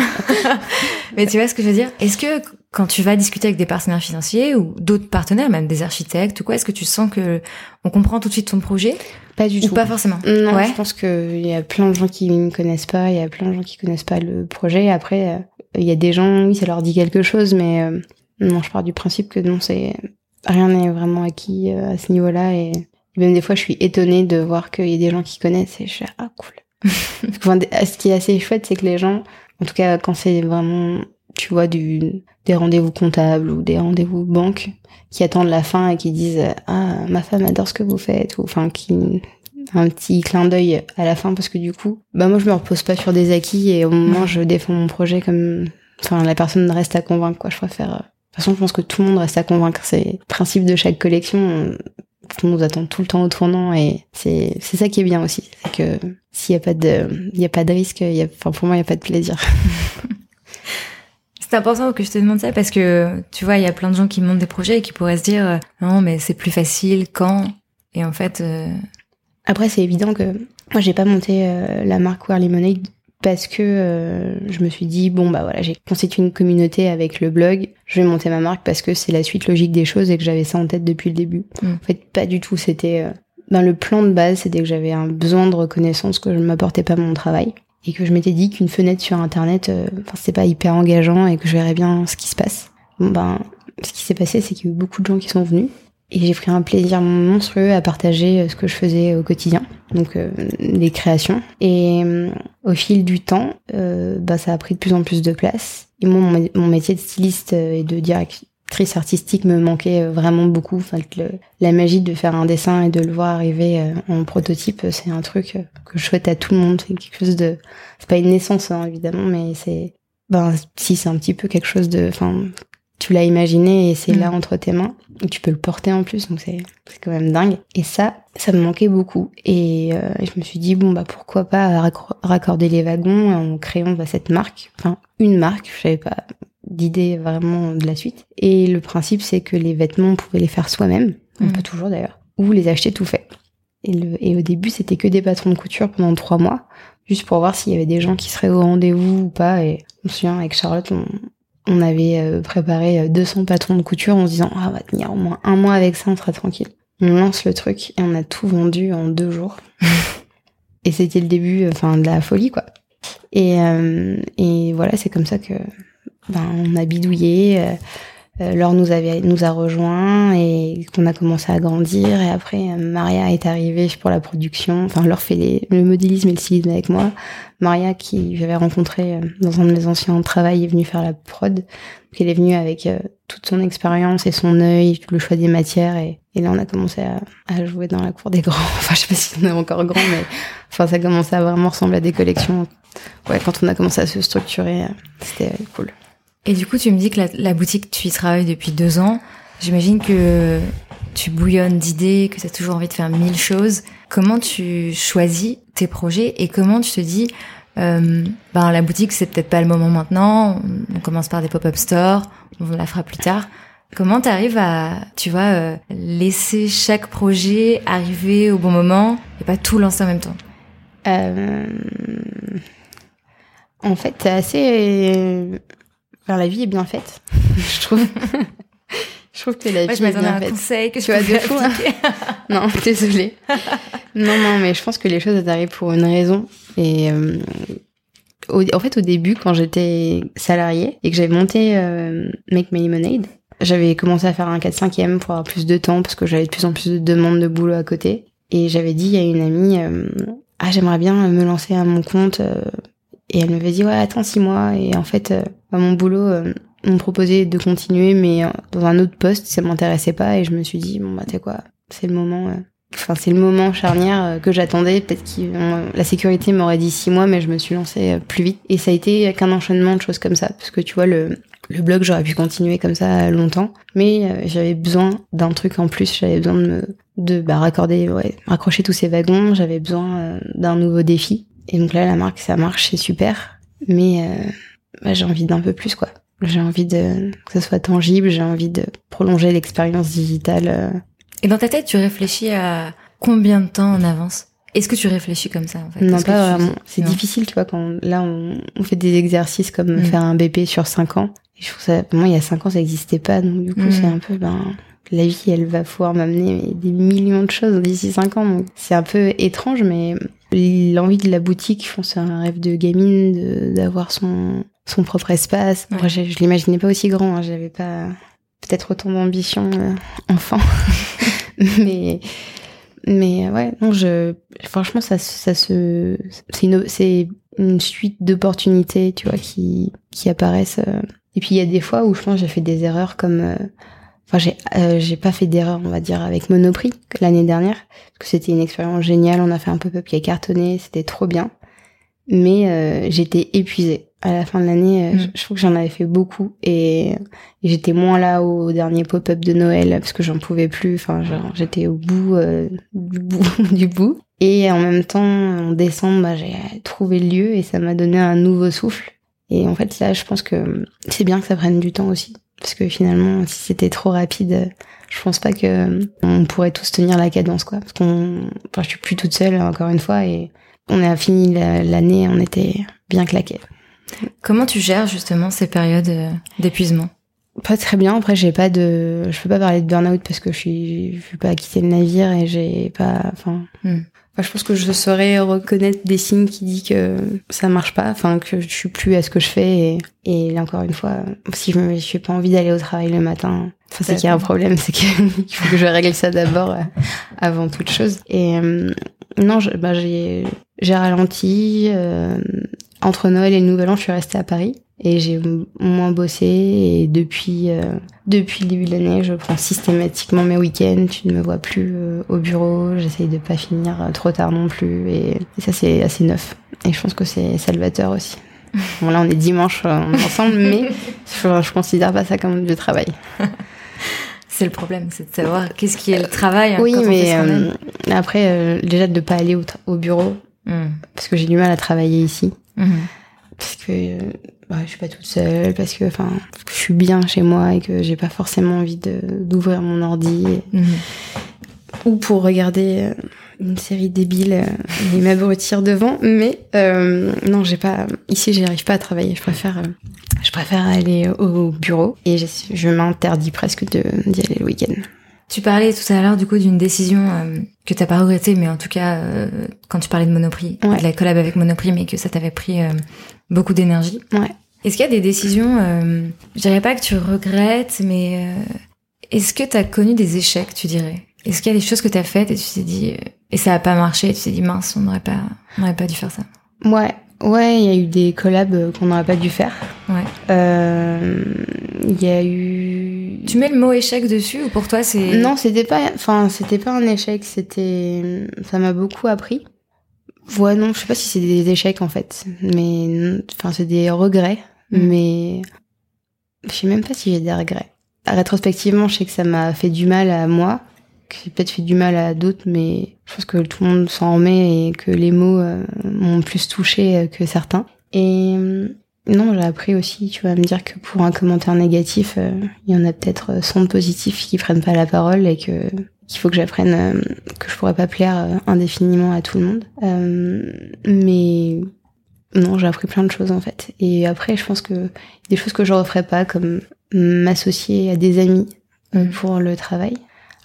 Mais tu vois ce que je veux dire? Est-ce que quand tu vas discuter avec des partenaires financiers ou d'autres partenaires, même des architectes ou quoi, est-ce que tu sens que on comprend tout de suite ton projet? Pas du ou tout. pas forcément? Non, Ouais. je pense qu'il y a plein de gens qui ne connaissent pas, il y a plein de gens qui connaissent pas le projet. Après, euh, il y a des gens, oui, ça leur dit quelque chose, mais euh, non, je pars du principe que non, c'est rien n'est vraiment acquis euh, à ce niveau-là. Et même des fois, je suis étonnée de voir qu'il y a des gens qui connaissent et je suis ah cool. Ce qui est assez chouette, c'est que les gens, en tout cas quand c'est vraiment, tu vois, du, des rendez-vous comptables ou des rendez-vous banque, qui attendent la fin et qui disent ah ma femme adore ce que vous faites ou enfin qui un petit clin d'œil à la fin parce que du coup bah moi je me repose pas sur des acquis et au moment je défends mon projet comme enfin la personne reste à convaincre quoi. Je préfère euh, de toute façon je pense que tout le monde reste à convaincre. C'est le principe de chaque collection. on- tout le monde nous attend tout le temps au tournant et c'est c'est ça qui est bien aussi. C'est que s'il y a pas de il y a pas de risque il y a enfin pour moi il y a pas de plaisir. C'est important que je te demande ça parce que tu vois, il y a plein de gens qui montent des projets et qui pourraient se dire euh, non, mais c'est plus facile quand? Et en fait, euh, Après, c'est évident que moi, j'ai pas monté euh, la marque Wear Lemonade parce que euh, je me suis dit bon bah voilà, j'ai constitué une communauté avec le blog, je vais monter ma marque parce que c'est la suite logique des choses et que j'avais ça en tête depuis le début. Mm. En fait, pas du tout. C'était euh, dans le plan de base, c'était que j'avais un besoin de reconnaissance que je ne m'apportais pas mon travail et que je m'étais dit qu'une fenêtre sur internet, euh, enfin c'était pas hyper engageant et que je verrais bien ce qui se passe. Bon ben, ce qui s'est passé, c'est qu'il y a eu beaucoup de gens qui sont venus et j'ai pris un plaisir monstrueux à partager euh, ce que je faisais au quotidien, donc euh, les créations. Et euh, au fil du temps, euh, bah, ça a pris de plus en plus de place. Et moi, mon, métier de styliste euh, et de directrice artistique me manquait euh, vraiment beaucoup. Enfin, le- la magie de faire un dessin et de le voir arriver en prototype, c'est un truc que je souhaite à tout le monde. C'est quelque chose de... C'est pas une naissance, hein, évidemment, mais c'est... Ben, si, c'est un petit peu quelque chose de... Enfin, tu l'as imaginé et c'est Mm. là entre tes mains. Et tu peux le porter en plus, donc c'est c'est quand même dingue. Et ça, ça me manquait beaucoup. Et euh, je me suis dit, bon, bah pourquoi pas raccor- raccorder les wagons en créant bah, cette marque. Enfin, une marque, je savais pas d'idée vraiment de la suite. Et le principe, c'est que les vêtements, on pouvait les faire soi-même. On Mm. peut toujours d'ailleurs. Ou les acheter tout fait. Et, le, et au début, c'était que des patrons de couture pendant trois mois, juste pour voir s'il y avait des gens qui seraient au rendez-vous ou pas. Et je me souviens, avec Charlotte, on, on avait euh, préparé euh, 200 patrons de couture en se disant, ah, on va tenir au moins un mois avec ça, on sera tranquille. On lance le truc et on a tout vendu en deux jours. et c'était le début, euh, enfin, de la folie, quoi. Et, euh, et voilà, c'est comme ça que ben, on a bidouillé. Euh, euh, Laure nous, avait, nous a rejoints et qu'on a commencé à grandir. Et après, euh, Maria est arrivée pour la production. Enfin, Laure fait le modélisme et le stylisme avec moi. Maria, qui j'avais rencontré euh, dans un de mes anciens travails, est venue faire la prod. Donc, elle est venue avec euh, toute son expérience et son œil, le choix des matières. Et, et là, on a commencé à, à jouer dans la cour des grands. Enfin, je sais pas si on est encore grand, mais enfin, ça commençait à vraiment ressembler à des collections. Ouais, quand on a commencé à se structurer, euh, c'était euh, cool. Et du coup, tu me dis que la, boutique, tu y travailles depuis deux ans. J'imagine que tu bouillonnes d'idées, que tu as toujours envie de faire mille choses. Comment tu choisis tes projets et comment tu te dis, euh, ben la boutique, c'est peut-être pas le moment maintenant. On, on commence par des pop-up stores, on la fera plus tard. Comment tu arrives à, tu vois, euh, laisser chaque projet arriver au bon moment et pas tout lancer en même temps? Euh, En fait, c'est assez. Enfin, la vie est bien faite, je trouve. je trouve que la vie je est bien un faite. conseil que je Tu vois, pouvais de fou, hein. Non, désolée. non, non, mais je pense que les choses arrivent pour une raison. Et euh, au- en fait, au début, quand j'étais salariée et que j'avais monté euh, Make My Lemonade, j'avais commencé à faire un 4-5e pour avoir plus de temps parce que j'avais de plus en plus de demandes de boulot à côté. Et j'avais dit à une amie, euh, ah, j'aimerais bien me lancer à mon compte. euh, et elle m'avait dit, ouais, attends six mois. Et en fait, euh, à mon boulot, euh, on me proposait de continuer, mais euh, dans un autre poste, ça m'intéressait pas. Et je me suis dit, bon, bah, sais quoi, c'est le moment. euh, Enfin, c'est le moment charnière que j'attendais. Peut-être que la sécurité m'aurait dit six mois, mais je me suis lancée plus vite. Et ça a été qu'un enchaînement de choses comme ça, parce que tu vois le le blog, j'aurais pu continuer comme ça longtemps, mais j'avais besoin d'un truc en plus. J'avais besoin de me de bah, raccorder, ouais, raccrocher tous ces wagons. J'avais besoin d'un nouveau défi. Et donc là, la marque, ça marche, c'est super. Mais euh, bah, j'ai envie d'un peu plus, quoi. J'ai envie de que ça soit tangible. J'ai envie de prolonger l'expérience digitale. euh, Et dans ta tête, tu réfléchis à combien de temps en avance? Est-ce que tu réfléchis comme ça en fait? Non, pas tu- vraiment. C'est difficile, tu vois, quand là, on, on fait des exercices comme Mm. faire un BP sur 5 ans. Et je trouve ça, moi, il y a 5 ans, ça n'existait pas. Donc, du coup, Mm. c'est un peu, ben, la vie, elle va pouvoir m'amener des millions de choses d'ici 5 ans. C'est un peu étrange, mais l'envie de la boutique, je pense, c'est un rêve de gamine, de- d'avoir son, son propre espace. Ouais. Moi, je, je l'imaginais pas aussi grand, hein. J'avais pas peut-être autant d'ambition euh, enfant. mais, mais ouais, non, je, franchement, ça, ça se, c'est une, c'est une suite d'opportunités, tu vois, qui, qui apparaissent. euh. Et puis il y a des fois où je pense que j'ai fait des erreurs comme, euh, enfin j'ai, euh, j'ai pas fait d'erreur, on va dire, avec Monoprix l'année dernière, parce que c'était une expérience géniale. On a fait un pop-up qui a cartonné, c'était trop bien. Mais euh, j'étais épuisée. À la fin de l'année, euh, Mm. je, je trouve que j'en avais fait beaucoup et, et j'étais moins là au dernier pop-up de Noël parce que j'en pouvais plus. Enfin, genre, j'étais au bout euh, du bout du bout. Et en même temps, en décembre, bah, j'ai trouvé le lieu et ça m'a donné un nouveau souffle. Et en fait, là, je pense que c'est bien que ça prenne du temps aussi. Parce que finalement, si c'était trop rapide, je pense pas que euh, on pourrait tous tenir la cadence, quoi. Parce qu'on, enfin, je suis plus toute seule, encore une fois, et on a fini la- l'année, on était bien claqués. Comment tu gères justement ces périodes euh, d'épuisement? Pas très bien. Après, j'ai pas de, je peux pas parler de burn-out parce que je suis, je suis pas quitté le navire et j'ai pas, enfin, Hmm. Je pense que je saurais reconnaître des signes qui disent que ça marche pas, enfin que je suis plus à ce que je fais. Et, et là encore une fois, si je me, j'ai pas envie d'aller au travail le matin, enfin, c'est qu'il y a un problème, c'est qu'il faut que je règle ça d'abord euh, avant toute chose. Et euh, non, bah, j'ai j'ai ralenti. euh, entre Noël et le Nouvel An, je suis restée à Paris et j'ai moins bossé. Et depuis euh, depuis le début de l'année, je prends systématiquement mes week-ends. Tu ne me vois plus euh, au bureau. J'essaye de pas finir euh, trop tard non plus. Et, et ça, c'est assez neuf. Et je pense que c'est salvateur aussi. Bon, là, on est dimanche euh, on est ensemble, mais je, je considère pas ça comme du travail. C'est le problème, c'est de savoir qu'est-ce qui est le travail. hein, oui, quand on mais euh, après, euh, déjà de pas aller au bureau, Hmm. parce que j'ai du mal à travailler ici. Mhm. parce que euh, bah, je suis pas toute seule, parce que enfin je suis bien chez moi et que j'ai pas forcément envie d'ouvrir mon ordi et- Mhm. ou pour regarder euh, une série débile euh, et m'abrutir devant. Mais euh, non, j'ai pas ici, j'arrive pas à travailler. Je préfère je préfère aller au bureau et je, je m'interdis presque de d'y aller le week-end. Tu parlais tout à l'heure du coup d'une décision euh, que t'as pas regrettée, mais en tout cas euh, quand tu parlais de Monoprix, Ouais. de la collab avec Monoprix, mais que ça t'avait pris euh, beaucoup d'énergie. Ouais. Est-ce qu'il y a des décisions, euh, je dirais pas que tu regrettes, mais euh, est-ce que t'as connu des échecs, tu dirais? Est-ce qu'il y a des choses que t'as faites et tu t'es dit euh, et ça a pas marché, et tu t'es dit mince, on n'aurait pas, on pas dû faire ça? Ouais, ouais, il y a eu des collabs qu'on n'aurait pas dû faire. Ouais. Euh, Il y a eu Tu mets le mot échec dessus ou pour toi c'est Non, c'était pas, enfin, c'était pas un échec, c'était, ça m'a beaucoup appris. Ouais, non, je sais pas si c'est des échecs en fait, mais, enfin, c'est des regrets, Mm. mais je sais même pas si j'ai des regrets. Rétrospectivement, je sais que ça m'a fait du mal à moi, que j'ai peut-être fait du mal à d'autres, mais je pense que tout le monde s'en remet et que les mots euh, m'ont plus touché que certains. Et euh, Non, j'ai appris aussi, tu vas me dire que pour un commentaire négatif, euh, il y en a peut-être 100 de positifs qui prennent pas la parole et que qu'il faut que j'apprenne euh, que je pourrais pas plaire indéfiniment à tout le monde. mais non, j'ai appris plein de choses en fait. Et après, je pense que des choses que je referais pas, comme m'associer à des amis mm. pour le travail.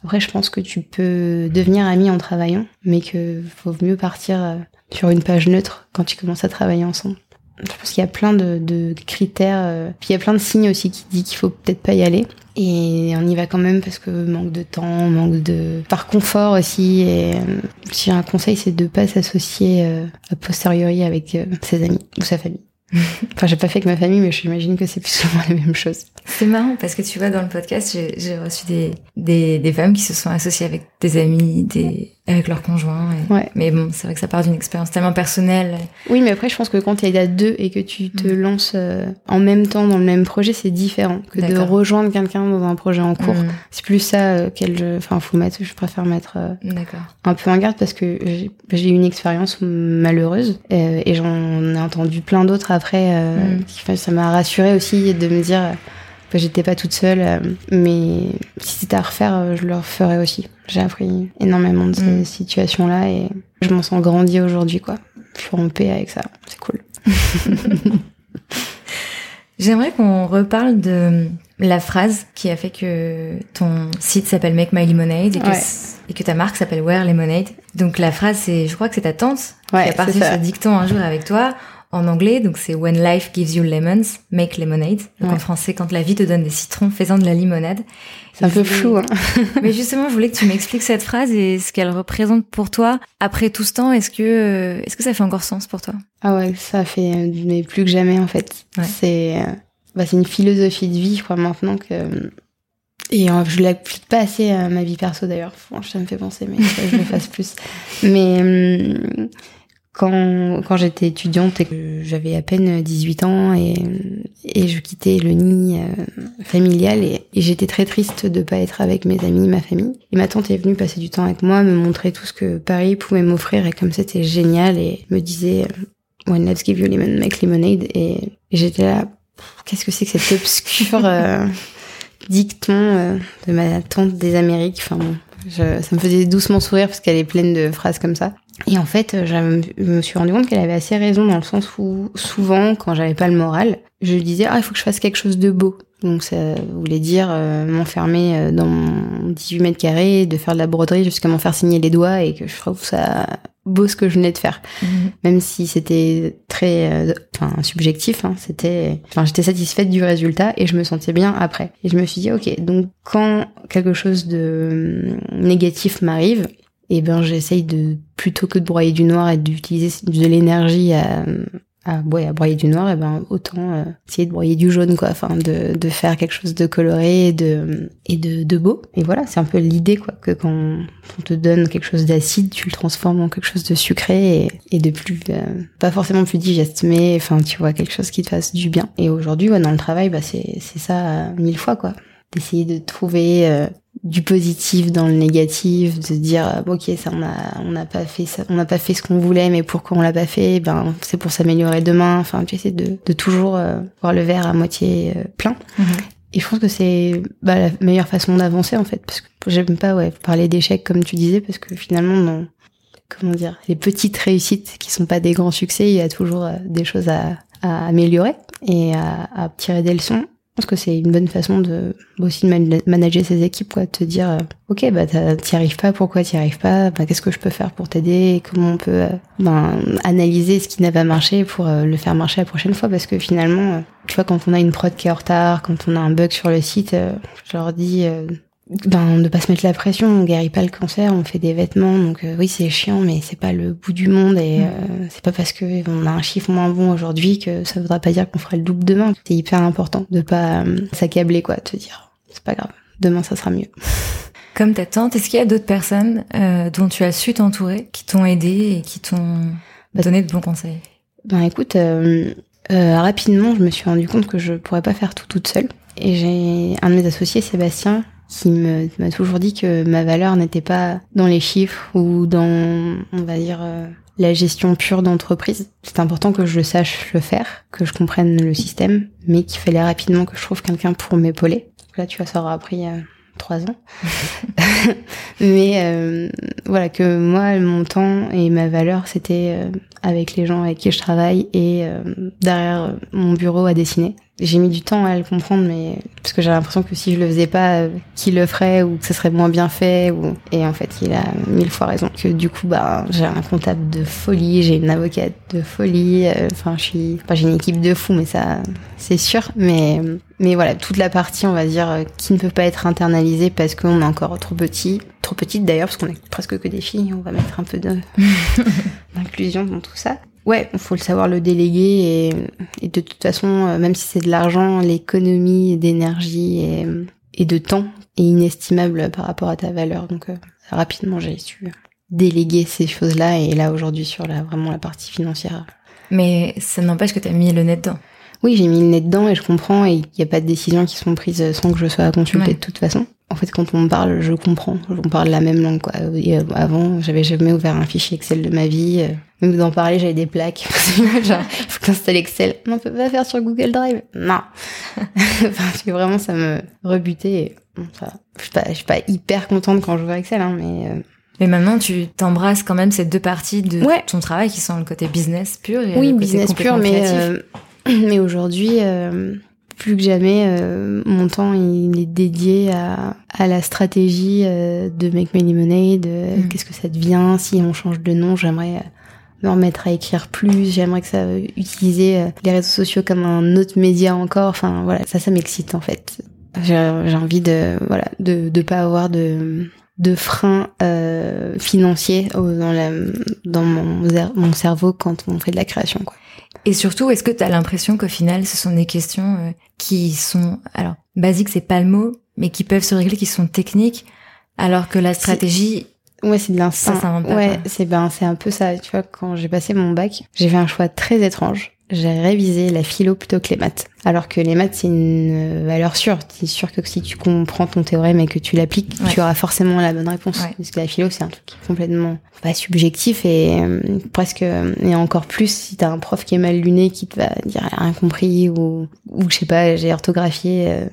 Après, je pense que tu peux devenir ami en travaillant, mais que vaut mieux partir sur une page neutre quand tu commences à travailler ensemble. Je pense qu'il y a plein de, critères, euh, puis il y a plein de signes aussi qui disent qu'il faut peut-être pas y aller. Et on y va quand même parce que manque de temps, manque de par confort aussi. Et euh, si j'ai un conseil, c'est de pas s'associer euh, a posteriori avec ses amis ou sa famille. Enfin, j'ai pas fait avec ma famille, mais j'imagine que c'est plus souvent la même chose. C'est marrant parce que tu vois, dans le podcast, j'ai reçu des, des, des, femmes qui se sont associées avec des amis, des, avec leurs conjoints. Ouais. Mais bon, c'est vrai que ça part d'une expérience tellement personnelle. Oui, mais après, je pense que quand tu es à deux et que tu te mm. lances euh, en même temps dans le même projet, c'est différent que de rejoindre quelqu'un dans un projet en cours. Mm. C'est plus ça euh, qu'elle, enfin, faut mettre, je préfère mettre euh, un peu en garde parce que j'ai eu une expérience malheureuse et j'en ai entendu plein d'autres après. Mm. Ça m'a rassuré aussi de me dire j'étais pas toute seule, euh, mais si c'était à refaire, euh, je le referais aussi. J'ai appris énormément de ces mm. situations-là et je m'en sens grandi aujourd'hui, quoi. Je suis en paix avec ça, c'est cool. J'aimerais qu'on reparle de la phrase qui a fait que ton site s'appelle Make My Lemonade et que, ta marque s'appelle Wear Lemonade. Donc la phrase, c'est, je crois que c'est ta tante qui a partagé ce dicton un jour avec toi en anglais, donc c'est When life gives you lemons, make lemonade. Donc en français, quand la vie te donne des citrons, fais-en de la limonade. C'est un peu flou. Hein. Mais justement, je voulais que tu m'expliques cette phrase et ce qu'elle représente pour toi après tout ce temps. Est-ce que euh, est-ce que ça fait encore sens pour toi? Ah ouais, ça fait euh, mais plus que jamais en fait. C'est euh, bah, c'est une philosophie de vie, je crois maintenant que et je l'applique pas assez à ma vie perso d'ailleurs. ça me fait penser, mais je le fasse plus. Mais quand, quand j'étais étudiante et que j'avais à peine 18 ans et, et je quittais le nid euh, familial et, j'étais très triste de pas être avec mes amis, ma famille. Et ma tante est venue passer du temps avec moi, me montrer tout ce que Paris pouvait m'offrir et comme c'était génial et me disait When let's give you lemon, make lemonade et, j'étais là, qu'est-ce que c'est que cet obscur euh, dicton euh, de ma tante des Amériques? Enfin je, ça me faisait doucement sourire parce qu'elle est pleine de phrases comme ça. Et en fait, je me suis rendu compte qu'elle avait assez raison dans le sens où souvent, quand j'avais pas le moral, je disais ah il faut que je fasse quelque chose de beau. Donc ça voulait dire euh, m'enfermer euh, dans 18 mètres carrés, de faire de la broderie jusqu'à m'en faire signer les doigts et que je trouve ça beau ce que je venais de faire. Mhm. Même si c'était très euh, enfin subjectif, hein, c'était enfin j'étais satisfaite du résultat et je me sentais bien après. Et je me suis dit OK, donc quand quelque chose de négatif m'arrive, et eh ben j'essaye de plutôt que de broyer du noir et d'utiliser de l'énergie à, à, ouais, à broyer du noir, et eh ben autant euh, essayer de broyer du jaune quoi, enfin de, de faire quelque chose de coloré et de et de, de beau. Et voilà, c'est un peu l'idée quoi que quand on te donne quelque chose d'acide, tu le transformes en quelque chose de sucré et, de plus euh, pas forcément plus digeste, mais enfin tu vois quelque chose qui te fasse du bien. Et aujourd'hui, ouais, dans le travail, bah c'est c'est ça mille fois quoi d'essayer de trouver euh, du positif dans le négatif, de dire euh, ok ça on a on n'a pas fait ça, on n'a pas fait ce qu'on voulait, mais pourquoi on l'a pas fait? Ben c'est pour s'améliorer demain. Enfin tu essaies de, de toujours euh, voir le verre à moitié plein. Mhm. Et je pense que c'est bah, la meilleure façon d'avancer en fait, parce que j'aime pas ouais parler d'échecs comme tu disais, parce que finalement non comment dire les petites réussites qui sont pas des grands succès, il y a toujours des choses à, à améliorer et à, à tirer des leçons je pense que c'est une bonne façon de aussi de manager ses équipes, quoi, de te dire, euh, ok, bah t'y arrives pas, pourquoi t'y arrives pas, bah, qu'est-ce que je peux faire pour t'aider, comment on peut euh, ben, analyser ce qui n'a pas marché pour euh, le faire marcher la prochaine fois, parce que finalement, tu vois, quand on a une prod qui est en retard, quand on a un bug sur le site, je leur dis ben ne pas se mettre la pression, on guérit pas le cancer, on fait des vêtements, donc euh, oui c'est chiant, mais c'est pas le bout du monde et mm. euh, c'est pas parce que on a un chiffre moins bon aujourd'hui que ça voudra pas dire qu'on fera le double demain. C'est hyper important de pas euh, s'accabler quoi, te dire c'est pas grave, demain ça sera mieux. Comme ta tante, est-ce qu'il y a d'autres personnes dont tu as su t'entourer, qui t'ont aidé et qui t'ont bah, donné de bons conseils? Ben écoute, rapidement je me suis rendu compte que je pourrais pas faire tout toute seule et j'ai un de mes associés, Sébastien, qui me- m'a toujours dit que ma valeur n'était pas dans les chiffres ou dans, on va dire, euh, la gestion pure d'entreprise. C'est important que je sache le faire, que je comprenne le système, mais qu'il fallait rapidement que je trouve quelqu'un pour m'épauler. Là, tu vois, ça aura pris euh, trois ans. mais euh, voilà, que moi, mon temps et ma valeur, c'était euh, avec les gens avec qui je travaille et derrière mon bureau à dessiner. J'ai mis du temps à le comprendre, mais parce que j'ai l'impression que si je le faisais pas, euh, qui le ferait ou que ce serait moins bien fait. Ou... Et en fait, il a mille fois raison. Que du coup, bah, j'ai un comptable de folie, j'ai une avocate de folie. euh, Enfin, je suis, enfin, j'ai une équipe de fous, mais ça, c'est sûr. Mais, mais voilà, toute la partie, on va dire, euh, qui ne peut pas être internalisée parce qu'on est encore trop petit, trop petite d'ailleurs, parce qu'on est presque que des filles. On va mettre un peu d'inclusion dans tout ça. Ouais, il faut le savoir le déléguer et, et de toute façon, euh, même si c'est de l'argent, l'économie d'énergie et, et de temps est inestimable par rapport à ta valeur. Donc euh, rapidement, j'ai su déléguer ces choses-là et là aujourd'hui sur la vraiment la partie financière. Mais ça n'empêche que tu as mis le nez dedans. Oui, j'ai mis le nez dedans et je comprends et il n'y a pas de décisions qui sont prises sans que je sois consultée Ouais. de toute façon. En fait, quand on me parle, je comprends. On parle la même langue, quoi. Et, euh, avant, j'avais jamais ouvert un fichier Excel de ma vie. euh, Même d'en parler, j'avais des plaques. Genre, il faut t'installes Excel. Non, on peut pas faire sur Google Drive. Non. enfin, vraiment, ça me rebutait. Je suis pas, je suis pas hyper contente quand j'ouvre Excel, hein, mais euh, Mais maintenant, tu t'embrasses quand même ces deux parties de Ouais. ton travail qui sont le côté business pur et oui, le côté business pur, mais créatif. euh, mais aujourd'hui, euh, plus que jamais, euh, mon temps il est dédié à, à la stratégie euh, de Make My Lemonade. euh, Mm. Qu'est-ce que ça devient si on change de nom J'aimerais euh, me remettre à écrire plus. J'aimerais que ça euh, utiliser euh, les réseaux sociaux comme un autre média encore. Enfin voilà, ça, ça m'excite en fait. J'ai envie de voilà de de pas avoir de de freins euh, financiers dans la dans mon, mon cerveau quand on fait de la création quoi. Et surtout, est-ce que tu as l'impression qu'au final, ce sont des questions euh, qui sont, alors, basiques, c'est pas le mot, mais qui peuvent se régler, qui sont techniques, alors que la stratégie, Ouais, c'est de l'instinct. Ouais, c'est ben c'est un peu ça. Tu vois, quand j'ai passé mon bac, j'ai fait un choix très étrange. J'ai révisé la philo plutôt que les maths. Alors que les maths, c'est une euh, valeur sûre. C'est sûr que si tu comprends ton théorème et que tu l'appliques, Ouais. tu auras forcément la bonne réponse. Ouais. Parce que la philo, c'est un truc complètement pas subjectif et euh, presque et encore plus si t'as un prof qui est mal luné qui te va dire elle a rien compris ou ou je sais pas j'ai orthographié euh,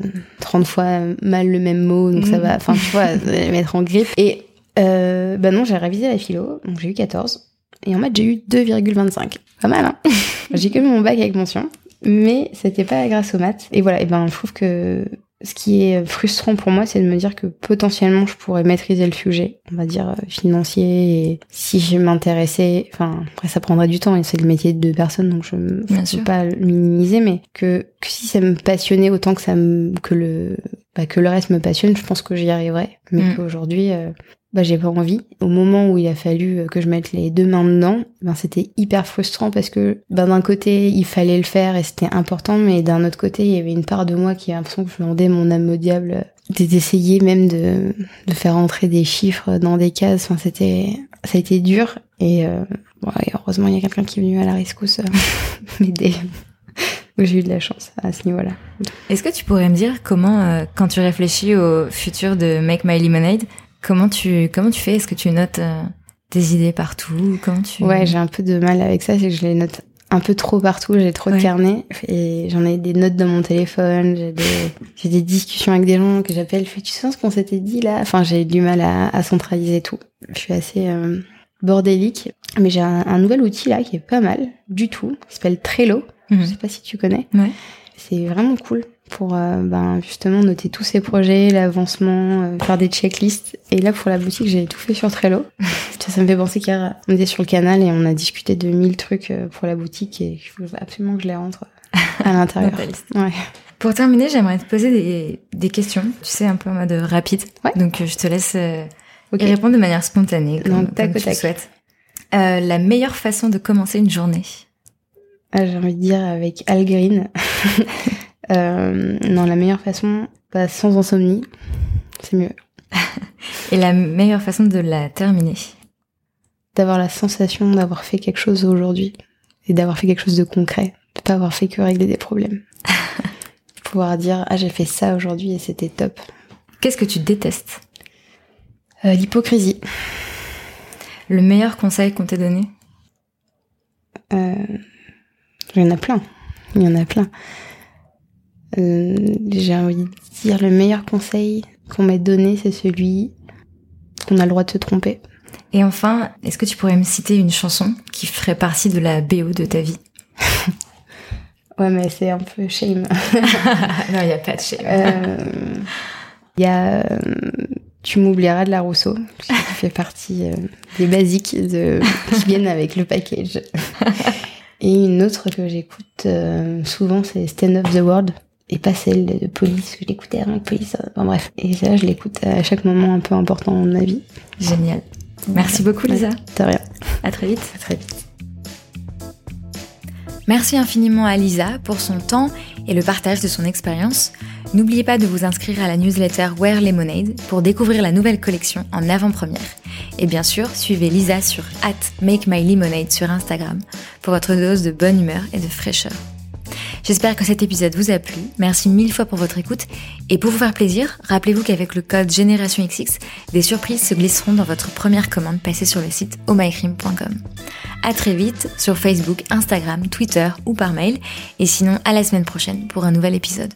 30 fois mal le même mot donc ça Mhm. va enfin tu vois mettre en griffe et euh, bah non j'ai révisé la philo donc j'ai eu 14 et en maths j'ai eu 2,25 pas mal hein. J'ai que mon bac avec mention mais c'était pas grâce aux maths. Et voilà et ben je trouve que ce qui est frustrant pour moi, c'est de me dire que potentiellement je pourrais maîtriser le sujet, on va dire euh, financier, et si je m'intéressais, enfin après ça prendrait du temps et c'est le métier de deux personnes, donc je ne sûr. pas le minimiser, mais que, que si ça me passionnait autant que ça me, que le bah, que le reste me passionne, je pense que j'y arriverais, mais Mm. qu'aujourd'hui euh, bah j'ai pas envie. Au moment où il a fallu euh, que je mette les deux mains dedans, ben c'était hyper frustrant parce que ben d'un côté il fallait le faire et c'était important, mais d'un autre côté il y avait une part de moi qui a l'impression que je vendais mon âme au diable, euh, d'essayer même de de faire entrer des chiffres dans des cases. Enfin c'était ça a été dur et, euh, bon, et heureusement il y a quelqu'un qui est venu à la rescousse euh, m'aider. J'ai eu de la chance à ce niveau-là. est-ce que tu pourrais me dire comment, quand tu réfléchis au futur de Make My Lemonade, comment tu, comment tu fais? Est-ce que tu notes euh, des idées partout? Comment tu... Ouais, j'ai un peu de mal avec ça, c'est que je les note un peu trop partout, j'ai trop Ouais. de carnets et j'en ai des notes dans mon téléphone, j'ai des, des discussions avec des gens que j'appelle, je fais, tu sens ce qu'on s'était dit là? Enfin, j'ai du mal à, à centraliser tout. Je suis assez euh, bordélique, mais j'ai un, un nouvel outil là qui est pas mal du tout, qui s'appelle Trello. Mhm. Je sais pas si tu connais. Ouais. C'est vraiment cool pour euh, ben, justement noter tous ces projets, l'avancement, euh, faire des checklists. Et là, pour la boutique, j'ai tout fait sur Trello. ça, ça me fait penser qu'hier, on était sur le canal et on a discuté de mille trucs euh, pour la boutique et il faut absolument que je les rentre à l'intérieur. Ouais. Pour terminer, j'aimerais te poser des, des questions, tu sais, un peu en mode rapide. Ouais. Donc, je te laisse euh, y répondre de manière spontanée, comme, Donc, tac comme tu le souhaites. La meilleure façon de commencer une journée Ah, j'ai envie de dire avec Al Green. euh, non, la meilleure façon, sans insomnie, c'est mieux. et la meilleure façon de la terminer? D'avoir la sensation d'avoir fait quelque chose aujourd'hui et d'avoir fait quelque chose de concret, de pas avoir fait que régler des problèmes. Pouvoir dire ah j'ai fait ça aujourd'hui et c'était top. Qu'est-ce que tu détestes? Euh, L'hypocrisie. Le meilleur conseil qu'on t'ait donné? Euh, Il y en a plein. Il y en a plein. Euh, J'ai envie de dire le meilleur conseil qu'on m'ait donné, c'est celui qu'on a le droit de se tromper. Et enfin, est-ce que tu pourrais me citer une chanson qui ferait partie de la BO de ta vie? Ouais, mais c'est un peu shame. non, il n'y a pas de shame. Il y a Tu m'oublieras de la Rousseau, qui fait partie euh, des basiques de, qui viennent avec le package. Et une autre que j'écoute euh, souvent, c'est Stand Up the World. Et pas celle de Police, que j'écoutais avec Police. Enfin bref. Et ça, je l'écoute à chaque moment un peu important de ma vie. Génial. Merci beaucoup, Lisa. De rien. À très vite. À très vite. Merci infiniment à Lisa pour son temps et le partage de son expérience. N'oubliez pas de vous inscrire à la newsletter Wear Lemonade pour découvrir la nouvelle collection en avant-première. Et bien sûr, suivez Lisa sur at Make My Lemonade sur Instagram pour votre dose de bonne humeur et de fraîcheur. J'espère que cet épisode vous a plu. Merci mille fois pour votre écoute. Et pour vous faire plaisir, rappelez-vous qu'avec le code Génération XX, des surprises se glisseront dans votre première commande passée sur le site omycream.com. À très vite sur Facebook, Instagram, Twitter ou par mail. Et sinon, à la semaine prochaine pour un nouvel épisode.